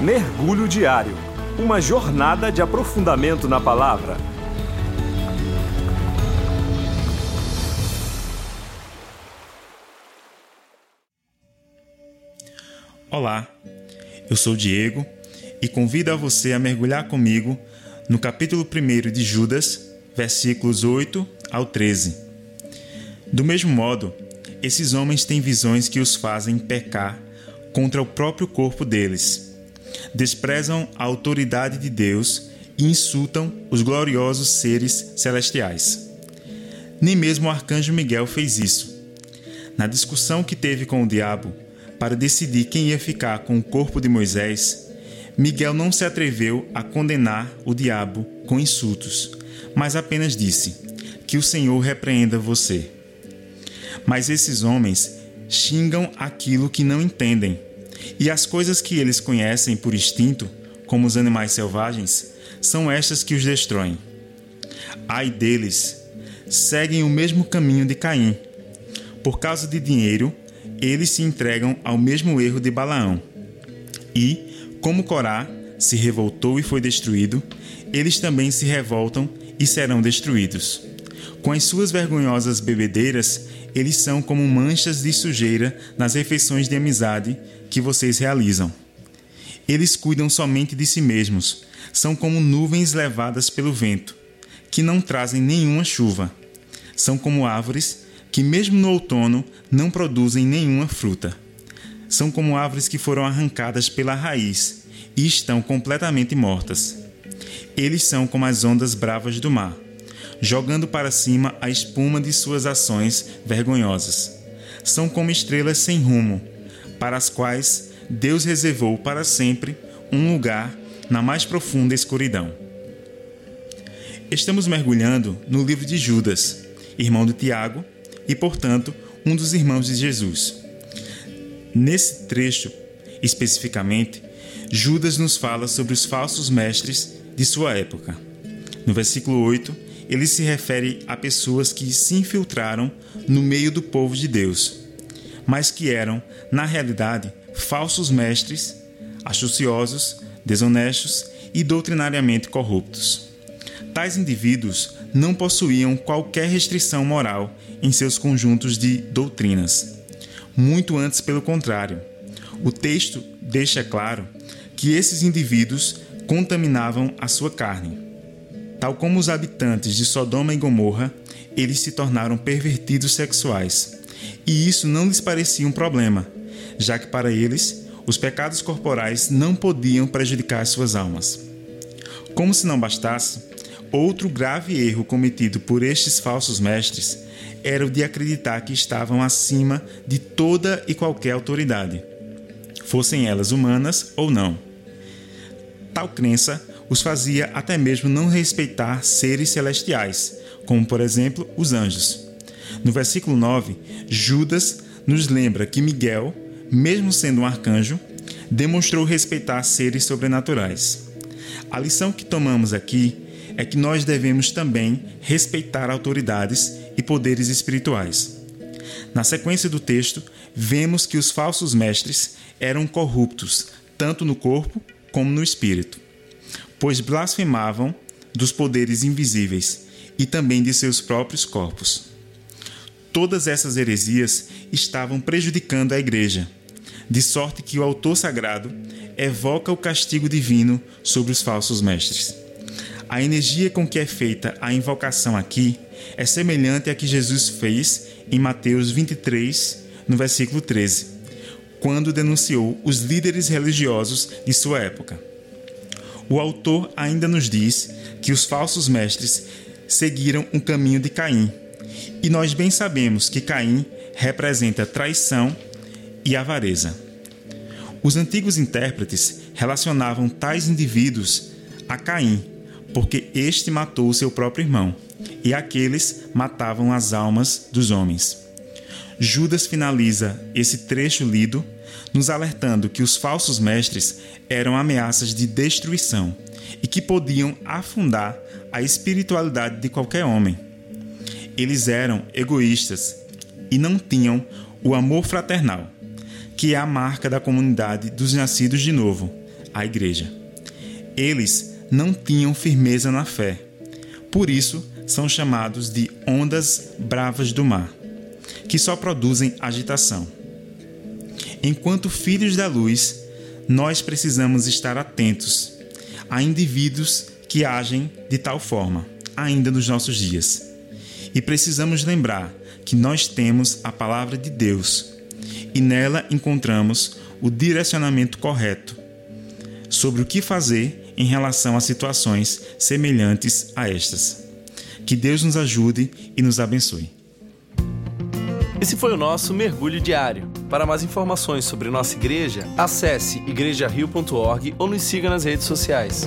Mergulho Diário Uma jornada de aprofundamento na palavra. Olá, eu sou Diego e convido a você a mergulhar comigo no capítulo 1 de Judas, versículos 8 ao 13. Do mesmo modo, esses homens têm visões que os fazem pecar contra o próprio corpo deles. Desprezam a autoridade de Deus e insultam os gloriosos seres celestiais. Nem mesmo o arcanjo Miguel fez isso. Na discussão que teve com o diabo para decidir quem ia ficar com o corpo de Moisés, Miguel não se atreveu a condenar o diabo com insultos, mas apenas disse: Que o Senhor repreenda você. Mas esses homens xingam aquilo que não entendem, e as coisas que eles conhecem por instinto, como os animais selvagens, são estas que os destroem. Ai deles, seguem o mesmo caminho de Caim. Por causa de dinheiro, eles se entregam ao mesmo erro de Balaão. E, como Corá se revoltou e foi destruído, eles também se revoltam e serão destruídos. Com as suas vergonhosas bebedeiras, eles são como manchas de sujeira nas refeições de amizade que vocês realizam. Eles cuidam somente de si mesmos, são como nuvens levadas pelo vento, que não trazem nenhuma chuva. São como árvores que, mesmo no outono, não produzem nenhuma fruta. São como árvores que foram arrancadas pela raiz e estão completamente mortas. Eles são como as ondas bravas do mar jogando para cima a espuma de suas ações vergonhosas. São como estrelas sem rumo, para as quais Deus reservou para sempre um lugar na mais profunda escuridão. Estamos mergulhando no livro de Judas, irmão de Tiago e, portanto, um dos irmãos de Jesus. Nesse trecho, especificamente, Judas nos fala sobre os falsos mestres de sua época. No versículo 8, ele se refere a pessoas que se infiltraram no meio do povo de Deus, mas que eram, na realidade, falsos mestres, astuciosos, desonestos e doutrinariamente corruptos. Tais indivíduos não possuíam qualquer restrição moral em seus conjuntos de doutrinas. Muito antes, pelo contrário. O texto deixa claro que esses indivíduos contaminavam a sua carne Tal como os habitantes de Sodoma e Gomorra, eles se tornaram pervertidos sexuais. E isso não lhes parecia um problema, já que para eles os pecados corporais não podiam prejudicar suas almas. Como se não bastasse, outro grave erro cometido por estes falsos mestres era o de acreditar que estavam acima de toda e qualquer autoridade, fossem elas humanas ou não. Tal crença os fazia até mesmo não respeitar seres celestiais, como por exemplo os anjos. No versículo 9, Judas nos lembra que Miguel, mesmo sendo um arcanjo, demonstrou respeitar seres sobrenaturais. A lição que tomamos aqui é que nós devemos também respeitar autoridades e poderes espirituais. Na sequência do texto, vemos que os falsos mestres eram corruptos, tanto no corpo como no espírito pois blasfemavam dos poderes invisíveis e também de seus próprios corpos. Todas essas heresias estavam prejudicando a igreja, de sorte que o autor sagrado evoca o castigo divino sobre os falsos mestres. A energia com que é feita a invocação aqui é semelhante à que Jesus fez em Mateus 23, no versículo 13, quando denunciou os líderes religiosos de sua época. O autor ainda nos diz que os falsos mestres seguiram um caminho de Caim. E nós bem sabemos que Caim representa traição e avareza. Os antigos intérpretes relacionavam tais indivíduos a Caim, porque este matou seu próprio irmão, e aqueles matavam as almas dos homens. Judas finaliza esse trecho lido nos alertando que os falsos mestres eram ameaças de destruição e que podiam afundar a espiritualidade de qualquer homem. Eles eram egoístas e não tinham o amor fraternal, que é a marca da comunidade dos nascidos de novo, a igreja. Eles não tinham firmeza na fé. Por isso, são chamados de ondas bravas do mar, que só produzem agitação. Enquanto filhos da luz, nós precisamos estar atentos a indivíduos que agem de tal forma, ainda nos nossos dias. E precisamos lembrar que nós temos a palavra de Deus e nela encontramos o direcionamento correto sobre o que fazer em relação a situações semelhantes a estas. Que Deus nos ajude e nos abençoe. Esse foi o nosso mergulho diário. Para mais informações sobre nossa igreja, acesse igrejario.org ou nos siga nas redes sociais.